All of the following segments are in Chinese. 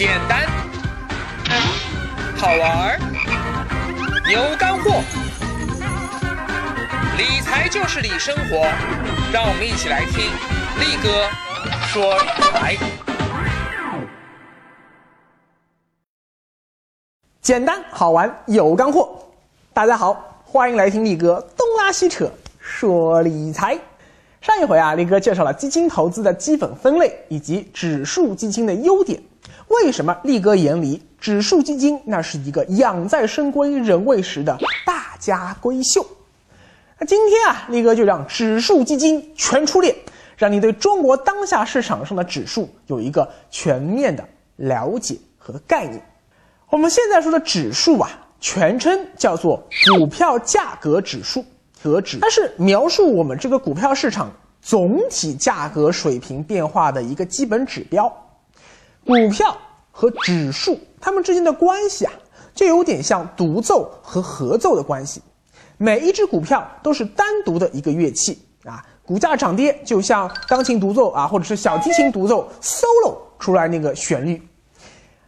简单，好玩儿，有干货。理财就是理生活，让我们一起来听力哥说理财。简单好玩有干货，大家好，欢迎来听力哥东拉西扯说理财。上一回啊，力哥介绍了基金投资的基本分类以及指数基金的优点。为什么力哥眼里指数基金那是一个养在深闺人未识的大家闺秀？那今天啊，力哥就让指数基金全出列，让你对中国当下市场上的指数有一个全面的了解和概念。我们现在说的指数啊，全称叫做股票价格指数。和指，它是描述我们这个股票市场总体价格水平变化的一个基本指标。股票和指数它们之间的关系啊，就有点像独奏和合奏的关系。每一只股票都是单独的一个乐器啊，股价涨跌就像钢琴独奏啊，或者是小提琴独奏 solo 出来那个旋律。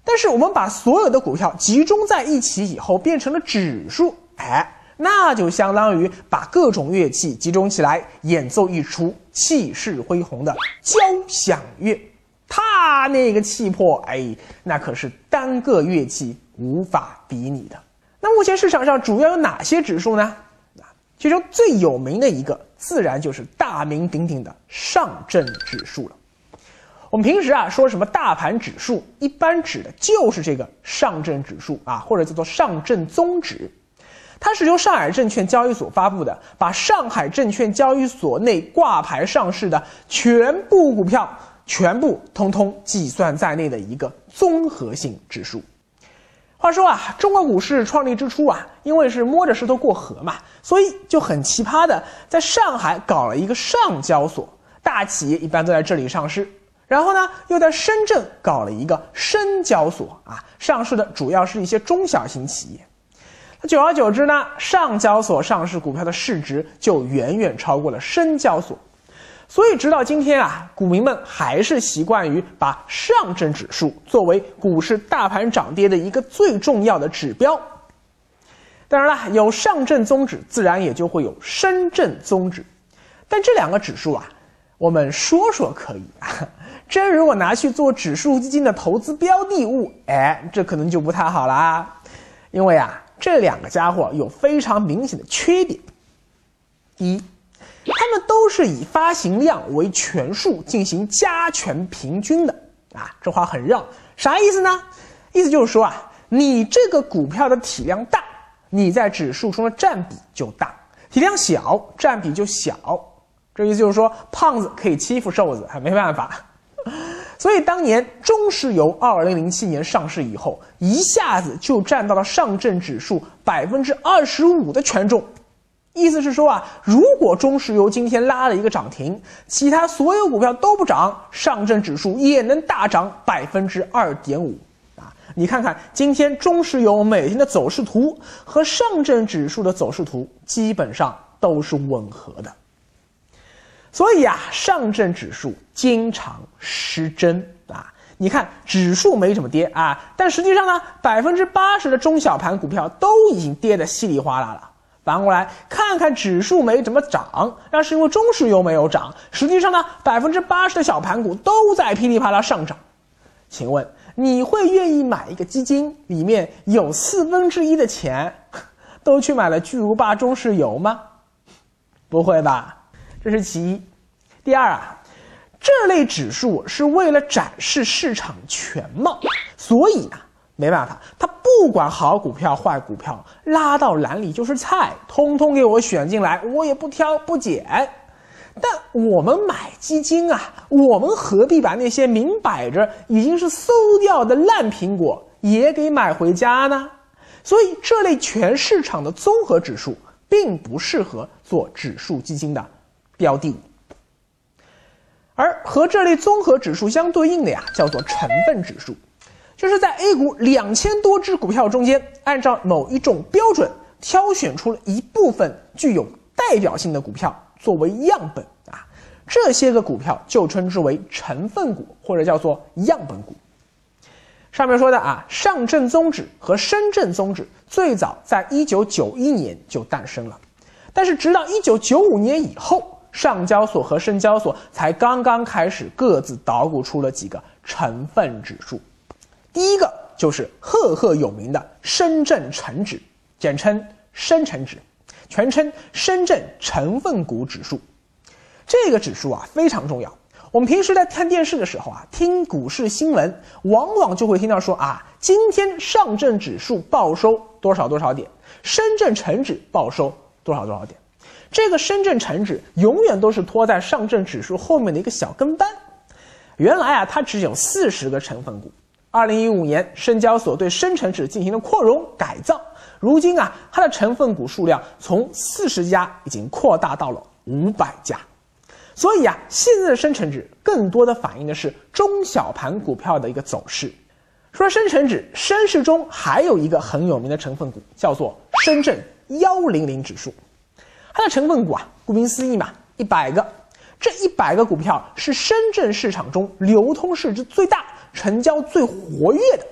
但是我们把所有的股票集中在一起以后，变成了指数，哎。那就相当于把各种乐器集中起来演奏一出气势恢宏的交响乐，它那个气魄，哎，那可是单个乐器无法比拟的。那目前市场上主要有哪些指数呢？啊，其中最有名的一个，自然就是大名鼎鼎的上证指数了。我们平时啊说什么大盘指数，一般指的就是这个上证指数啊，或者叫做上证综指。它是由上海证券交易所发布的，把上海证券交易所内挂牌上市的全部股票全部通通计算在内的一个综合性指数。话说啊，中国股市创立之初啊，因为是摸着石头过河嘛，所以就很奇葩的在上海搞了一个上交所，大企业一般都在这里上市。然后呢，又在深圳搞了一个深交所啊，上市的主要是一些中小型企业。久而久之呢，上交所上市股票的市值就远远超过了深交所，所以直到今天啊，股民们还是习惯于把上证指数作为股市大盘涨跌的一个最重要的指标。当然了，有上证综指，自然也就会有深圳综指，但这两个指数啊，我们说说可以啊，真如果拿去做指数基金的投资标的物，哎，这可能就不太好了啊，因为啊。这两个家伙有非常明显的缺点。一，它们都是以发行量为权数进行加权平均的啊，这话很绕，啥意思呢？意思就是说啊，你这个股票的体量大，你在指数中的占比就大；体量小，占比就小。这意思就是说，胖子可以欺负瘦子，还没办法。所以当年中石油二零零七年上市以后，一下子就占到了上证指数百分之二十五的权重。意思是说啊，如果中石油今天拉了一个涨停，其他所有股票都不涨，上证指数也能大涨百分之二点五。啊，你看看今天中石油每天的走势图和上证指数的走势图基本上都是吻合的。所以啊，上证指数经常失真啊！你看指数没怎么跌啊，但实际上呢，百分之八十的中小盘股票都已经跌得稀里哗啦了。反过来看看指数没怎么涨，那是因为中石油没有涨。实际上呢，百分之八十的小盘股都在噼里啪啦上涨。请问你会愿意买一个基金，里面有四分之一的钱都去买了巨无霸中石油吗？不会吧？这是其一，第二啊，这类指数是为了展示市场全貌，所以呢，没办法，他不管好股票坏股票，拉到篮里就是菜，通通给我选进来，我也不挑不拣。但我们买基金啊，我们何必把那些明摆着已经是馊掉的烂苹果也给买回家呢？所以这类全市场的综合指数并不适合做指数基金的。标的，而和这类综合指数相对应的呀，叫做成分指数，就是在 A 股两千多只股票中间，按照某一种标准挑选出了一部分具有代表性的股票作为样本啊，这些个股票就称之为成分股或者叫做样本股。上面说的啊，上证综指和深圳综指最早在一九九一年就诞生了，但是直到一九九五年以后，上交所和深交所才刚刚开始各自捣鼓出了几个成分指数。第一个就是赫赫有名的深圳成指，简称深成指，全称深圳成分股指数。这个指数啊非常重要。我们平时在看电视的时候啊，听股市新闻，往往就会听到说啊，今天上证指数报收多少多少点，深圳成指报收多少多少点。这个深圳成指永远都是拖在上证指数后面的一个小跟班。原来啊，它只有四十个成分股。二零一五年，深交所对深成指进行了扩容改造，如今啊，它的成分股数量从四十家已经扩大到了五百家。所以啊，现在的深成指更多的反映的是中小盘股票的一个走势。说深成指，深市中还有一个很有名的成分股，叫做深圳幺零零指数。它的成分股啊，顾名思义嘛，一百个。这一百个股票是深圳市场中流通市值最大、成交最活跃的。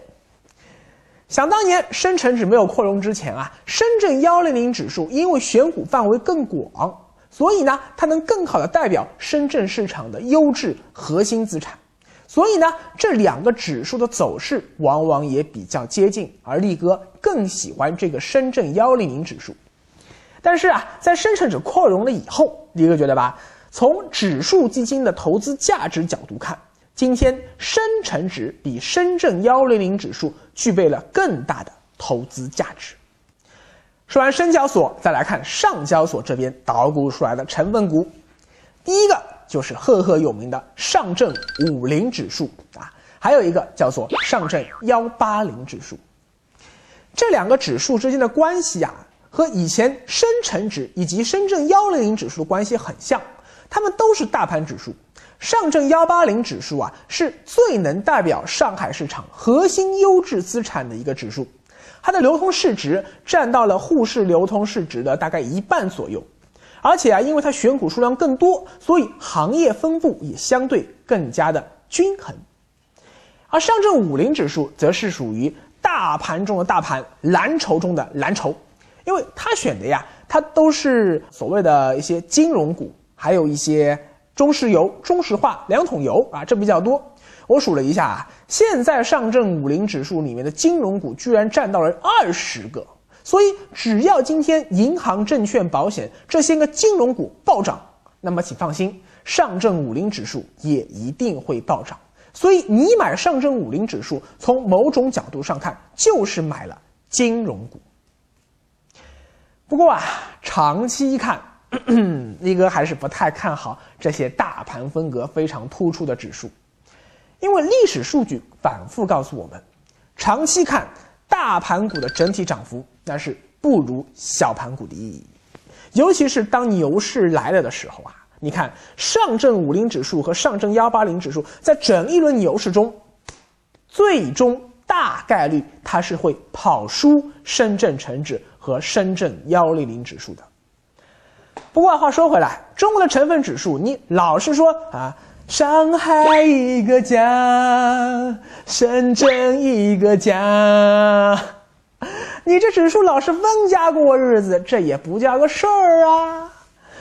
想当年深成指没有扩容之前啊，深圳幺零零指数因为选股范围更广，所以呢，它能更好的代表深圳市场的优质核心资产。所以呢，这两个指数的走势往往也比较接近，而力哥更喜欢这个深圳幺零零指数。但是啊，在深成指扩容了以后，力哥觉得吧，从指数基金的投资价值角度看，今天深成指比深圳幺零零指数具备了更大的投资价值。说完深交所，再来看上交所这边捣鼓出来的成分股，第一个就是赫赫有名的上证五零指数啊，还有一个叫做上证幺八零指数。这两个指数之间的关系啊。和以前深成指以及深圳幺零零指数的关系很像，它们都是大盘指数。上证幺八零指数啊，是最能代表上海市场核心优质资产的一个指数，它的流通市值占到了沪市流通市值的大概一半左右。而且啊，因为它选股数量更多，所以行业分布也相对更加的均衡。而上证五零指数则是属于大盘中的大盘，蓝筹中的蓝筹。因为它选的呀，它都是所谓的一些金融股，还有一些中石油、中石化、两桶油啊，这比较多。我数了一下啊，现在上证五零指数里面的金融股居然占到了二十个，所以只要今天银行、证券、保险这些个金融股暴涨，那么请放心，上证五零指数也一定会暴涨。所以你买上证五零指数，从某种角度上看，就是买了金融股。不过啊，长期看，力 哥还是不太看好这些大盘风格非常突出的指数，因为历史数据反复告诉我们，长期看大盘股的整体涨幅那是不如小盘股的意义，尤其是当牛市来了的时候啊，你看上证五零指数和上证幺八零指数在整一轮牛市中，最终大概率它是会跑输深圳成指。和深圳幺零零指数的。不过话说回来，中国的成分指数，你老是说啊，上海一个家，深圳一个家，你这指数老是分家过日子，这也不叫个事儿啊。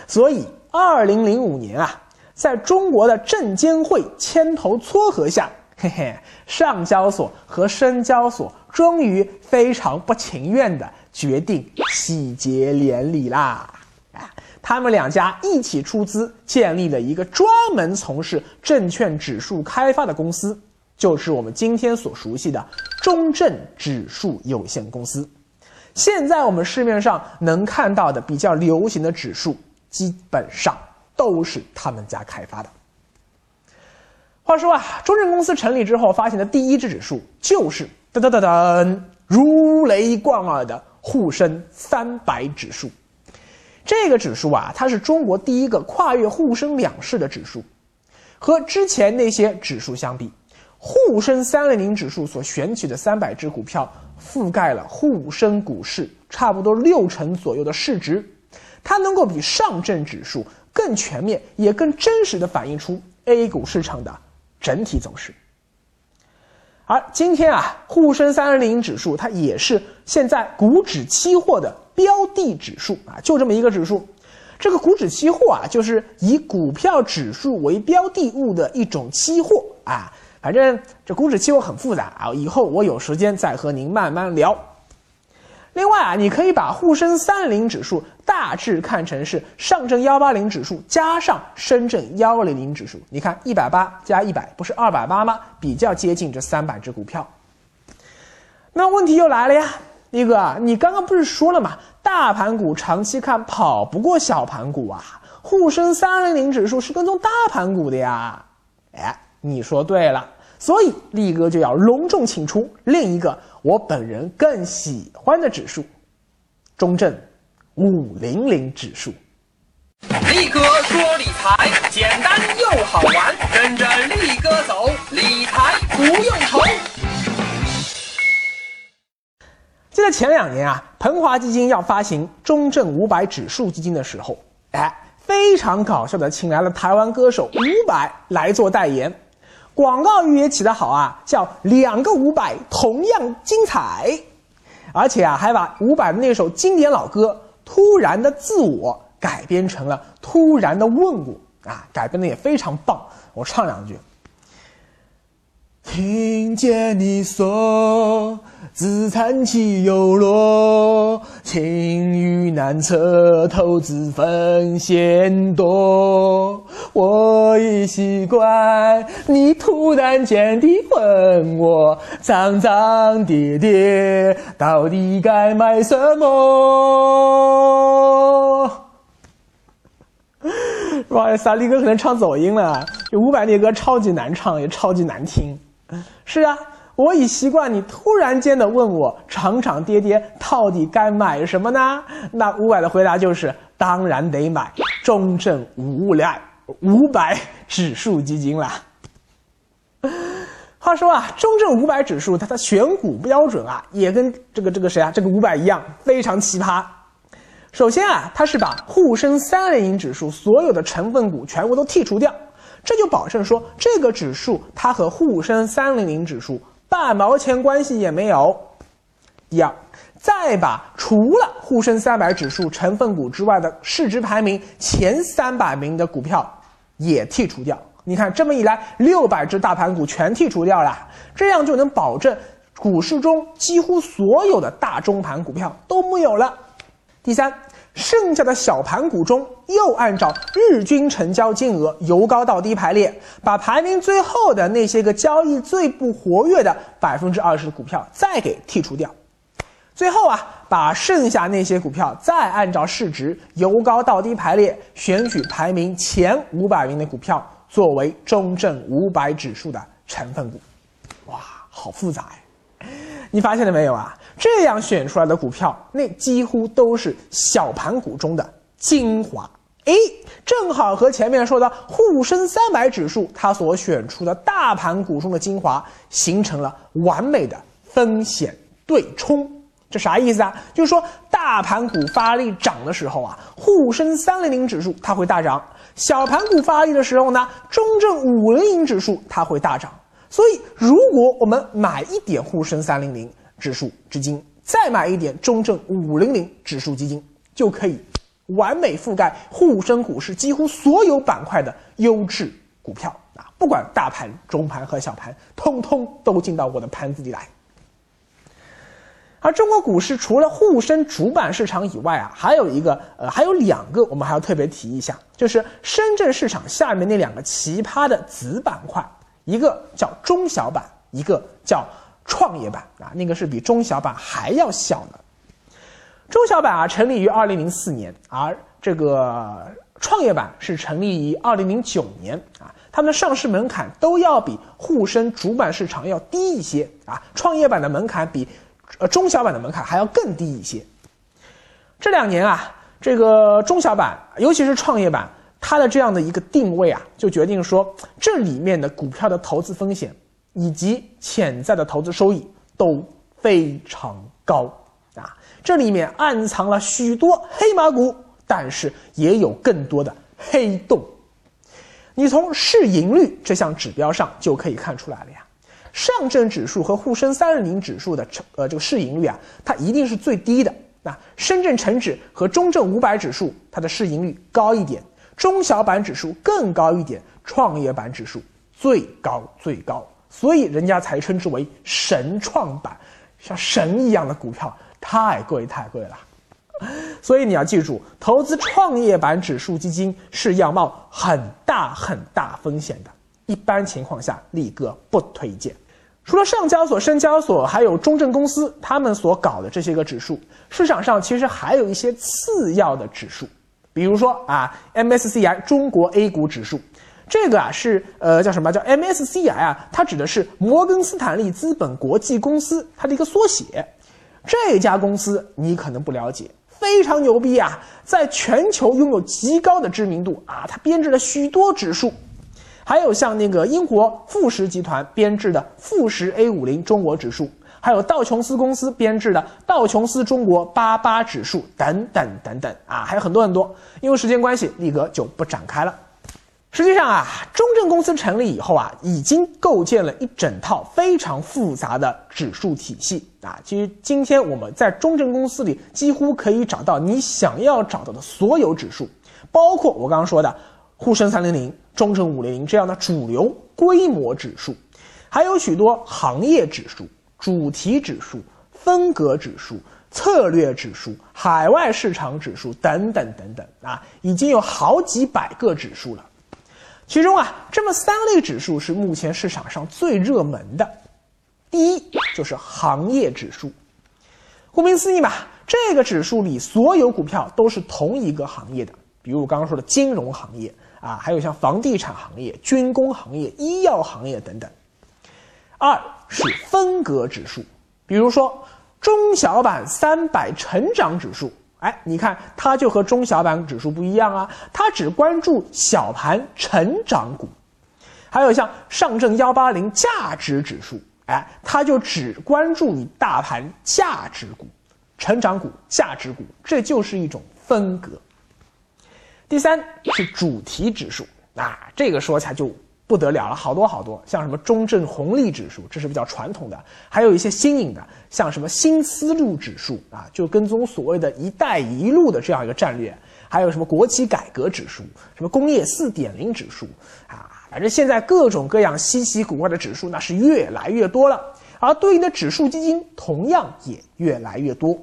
所以，二零零五年啊，在中国的证监会牵头撮合下，嘿嘿，上交所和深交所终于非常不情愿的。决定喜结连理啦！啊，他们两家一起出资建立了一个专门从事证券指数开发的公司，就是我们今天所熟悉的中证指数有限公司。现在我们市面上能看到的比较流行的指数，基本上都是他们家开发的。话说啊，中证公司成立之后发行的第一只指数就是噔噔噔噔如雷贯耳的。沪深三百指数，这个指数啊，它是中国第一个跨越沪深两市的指数。和之前那些指数相比，沪深三零零指数所选取的三百只股票，覆盖了沪深股市差不多六成左右的市值，它能够比上证指数更全面，也更真实的反映出 A 股市场的整体走势。而今天啊，沪深三零零指数它也是现在股指期货的标的指数啊，就这么一个指数。这个股指期货啊，就是以股票指数为标的物的一种期货啊。反正这股指期货很复杂啊，以后我有时间再和您慢慢聊。另外啊，你可以把沪深三零指数大致看成是上证幺八零指数加上深圳幺零零指数。你看一百八加一百不是二百八吗？比较接近这三百只股票。那问题又来了呀，力哥啊，你刚刚不是说了吗？大盘股长期看跑不过小盘股啊，沪深三零零指数是跟踪大盘股的呀。哎，你说对了。所以力哥就要隆重请出另一个我本人更喜欢的指数——中证五零零指数。力哥说理财前两年啊，鹏华基金要发行中证五百指数基金的时候，哎，非常搞笑的请来了台湾歌手伍佰来做代言。广告语也起得好啊，叫两个伍佰同样精彩，而且啊还把伍佰的那首经典老歌《突然的自我》改编成了《突然的问我》啊，改编的也非常棒。我唱两句。听见你说资产起又落，情绪难测，投资风险多。我已习惯你突然间的问我，涨涨跌跌，到底该买什么？不好意思啊，力哥可能唱走音了。这伍佰那歌超级难唱，也超级难听。是啊，我已习惯你突然间的问我，涨涨跌跌到底该买什么呢？那伍佰的回答就是，当然得买中证五百五百指数基金啦。话说啊，中证五百指数它的选股标准啊，也跟这个这个谁啊，这个五百一样，非常奇葩。首先啊，它是把沪深三零零指数所有的成分股全部都剔除掉。这就保证说，这个指数它和沪深三零零指数半毛钱关系也没有。第二，再把除了沪深三百指数成分股之外的市值排名前三百名的股票也剔除掉。你看，这么一来，六百只大盘股全剔除掉了，这样就能保证股市中几乎所有的大中盘股票都没有了。第三。剩下的小盘股中，又按照日均成交金额由高到低排列，把排名最后的那些个交易最不活跃的百分之二十的股票再给剔除掉。最后啊，把剩下那些股票再按照市值由高到低排列，选取排名前五百名的股票作为中证五百指数的成分股。哇，好复杂呀！你发现了没有啊？这样选出来的股票，那几乎都是小盘股中的精华。哎，正好和前面说的沪深三百指数它所选出的大盘股中的精华形成了完美的风险对冲。这啥意思啊？就是说大盘股发力涨的时候啊，沪深三零零指数它会大涨；小盘股发力的时候呢，中证五零零指数它会大涨。所以，如果我们买一点沪深三零零，指数基金，再买一点中证五零零指数基金，就可以完美覆盖沪深股市几乎所有板块的优质股票啊！不管大盘、中盘和小盘，通通都进到我的盘子里来。而中国股市除了沪深主板市场以外啊，还有一个呃，还有两个我们还要特别提一下，就是深圳市场下面那两个奇葩的子板块，一个叫中小板，一个叫。创业板啊，那个是比中小板还要小的。中小板啊，成立于二零零四年，而这个创业板是成立于二零零九年啊。它们的上市门槛都要比沪深主板市场要低一些啊。创业板的门槛比呃中小板的门槛还要更低一些。这两年啊，这个中小板，尤其是创业板，它的这样的一个定位啊，就决定说这里面的股票的投资风险。以及潜在的投资收益都非常高啊！这里面暗藏了许多黑马股，但是也有更多的黑洞。你从市盈率这项指标上就可以看出来了呀。上证指数和沪深三零零指数的成呃这个市盈率啊，它一定是最低的。那深圳成指和中证五百指数，它的市盈率高一点，中小板指数更高一点，创业板指数最高最高，所以人家才称之为神创板，像神一样的股票，太贵太贵了。所以你要记住，投资创业板指数基金是要冒很大很大风险的，一般情况下力哥不推荐。除了上交所、深交所，还有中证公司他们所搞的这些个指数，市场上其实还有一些次要的指数，比如说啊，MSCI 中国 A 股指数，这个啊是呃叫什么叫 MSCI 啊？它指的是摩根斯坦利资本国际公司它的一个缩写。这家公司你可能不了解。非常牛逼啊，在全球拥有极高的知名度啊！它编制了许多指数，还有像那个英国富时集团编制的富时 A 五零中国指数，还有道琼斯公司编制的道琼斯中国八八指数等等等等啊，还有很多很多。因为时间关系，力哥就不展开了。实际上啊，中证公司成立以后啊，已经构建了一整套非常复杂的指数体系啊。其实今天我们在中证公司里几乎可以找到你想要找到的所有指数，包括我刚刚说的沪深三零零、中证五零零这样的主流规模指数，还有许多行业指数、主题指数、风格指数、策略指数、海外市场指数等等等等啊，已经有好几百个指数了。其中啊，这么三类指数是目前市场上最热门的。第一就是行业指数，顾名思义嘛，这个指数里所有股票都是同一个行业的，比如我刚刚说的金融行业啊，还有像房地产行业、军工行业、医药行业等等。二是分隔指数，比如说中小板三百成长指数。哎，你看，它就和中小板指数不一样啊，它只关注小盘成长股，还有像上证幺八零价值指数，哎，它就只关注你大盘价值股、成长股、价值股，这就是一种分隔。第三是主题指数，啊，这个说起来就。不得了了，好多好多，像什么中证红利指数，这是比较传统的；还有一些新颖的，像什么新思路指数啊，就跟踪所谓的一带一路的这样一个战略；还有什么国企改革指数，什么工业四点零指数啊，反正现在各种各样稀奇古怪的指数那是越来越多了，而对应的指数基金同样也越来越多。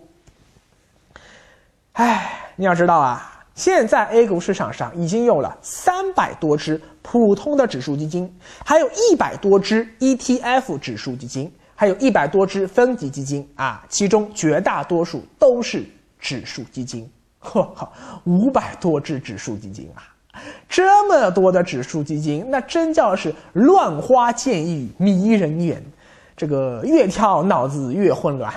哎，你要知道啊。现在 A 股市场上已经有了三百多只普通的指数基金，还有一百多只 ETF 指数基金，还有一百多只分级基金啊，其中绝大多数都是指数基金。呵呵，五百多只指数基金啊，这么多的指数基金，那真叫是乱花渐欲迷人眼，这个越跳脑子越混乱。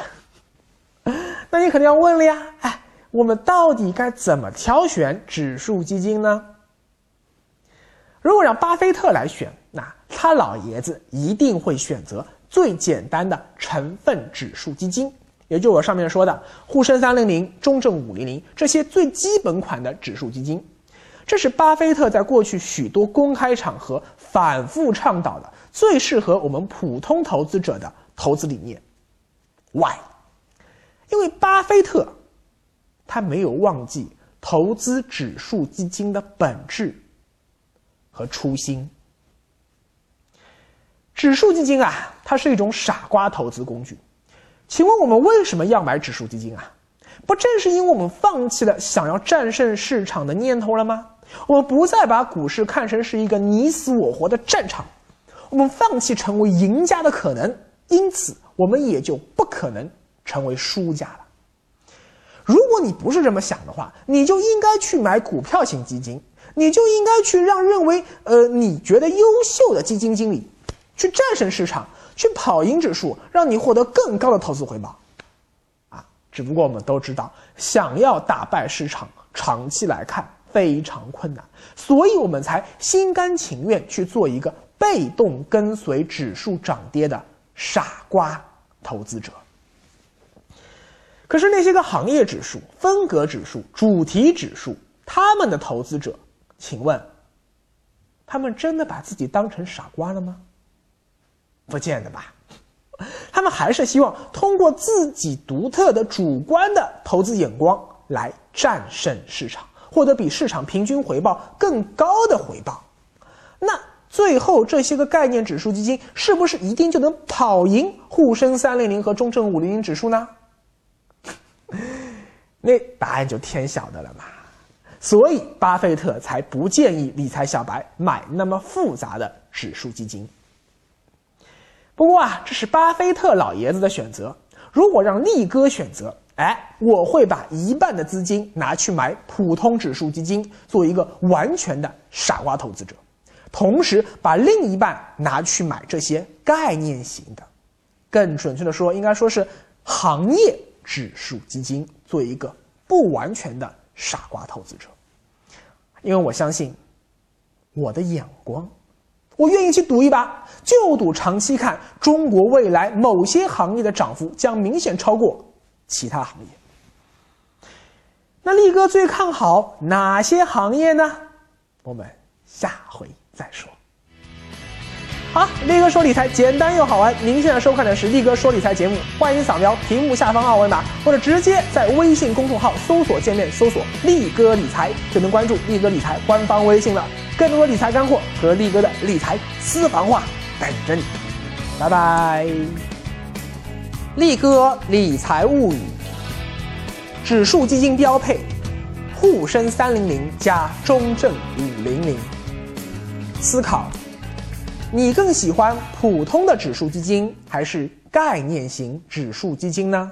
那你肯定要问了呀，哎。我们到底该怎么挑选指数基金呢？如果让巴菲特来选，那他老爷子一定会选择最简单的成分指数基金，也就我上面说的沪深三零零、中证五零零这些最基本款的指数基金。这是巴菲特在过去许多公开场合反复倡导的最适合我们普通投资者的投资理念。Why？因为巴菲特。他没有忘记投资指数基金的本质和初心。指数基金啊，它是一种傻瓜投资工具。请问我们为什么要买指数基金啊？不正是因为我们放弃了想要战胜市场的念头了吗？我们不再把股市看成是一个你死我活的战场，我们放弃成为赢家的可能，因此我们也就不可能成为输家了。如果你不是这么想的话，你就应该去买股票型基金，你就应该去让认为呃你觉得优秀的基金经理去战胜市场，去跑赢指数，让你获得更高的投资回报。啊，只不过我们都知道，想要打败市场，长期来看非常困难，所以我们才心甘情愿去做一个被动跟随指数涨跌的傻瓜投资者。可是那些个行业指数、风格指数、主题指数，他们的投资者，请问，他们真的把自己当成傻瓜了吗？不见得吧。他们还是希望通过自己独特的主观的投资眼光来战胜市场，获得比市场平均回报更高的回报。那最后这些个概念指数基金是不是一定就能跑赢沪深三零零和中证五零零指数呢？那答案就天晓得了嘛。所以巴菲特才不建议理财小白买那么复杂的指数基金。不过啊，这是巴菲特老爷子的选择。如果让力哥选择，哎，我会把一半的资金拿去买普通指数基金，做一个完全的傻瓜投资者，同时把另一半拿去买这些概念型的，更准确的说，应该说是行业指数基金，做一个不完全的傻瓜投资者。因为我相信我的眼光。我愿意去赌一把，就赌长期看中国未来某些行业的涨幅将明显超过其他行业。那力哥最看好哪些行业呢？我们下回。力哥说理财简单又好玩。您现在收看的是力哥说理财节目，欢迎扫描屏幕下方二维码，或者直接在微信公众号搜索界面搜索“力哥理财”，就能关注力哥理财官方微信了。更多的理财干货和力哥的理财私房话等着你，拜拜。力哥理财物语，指数基金标配，沪深三零零加中证五零零。思考，你更喜欢普通的指数基金还是概念型指数基金呢？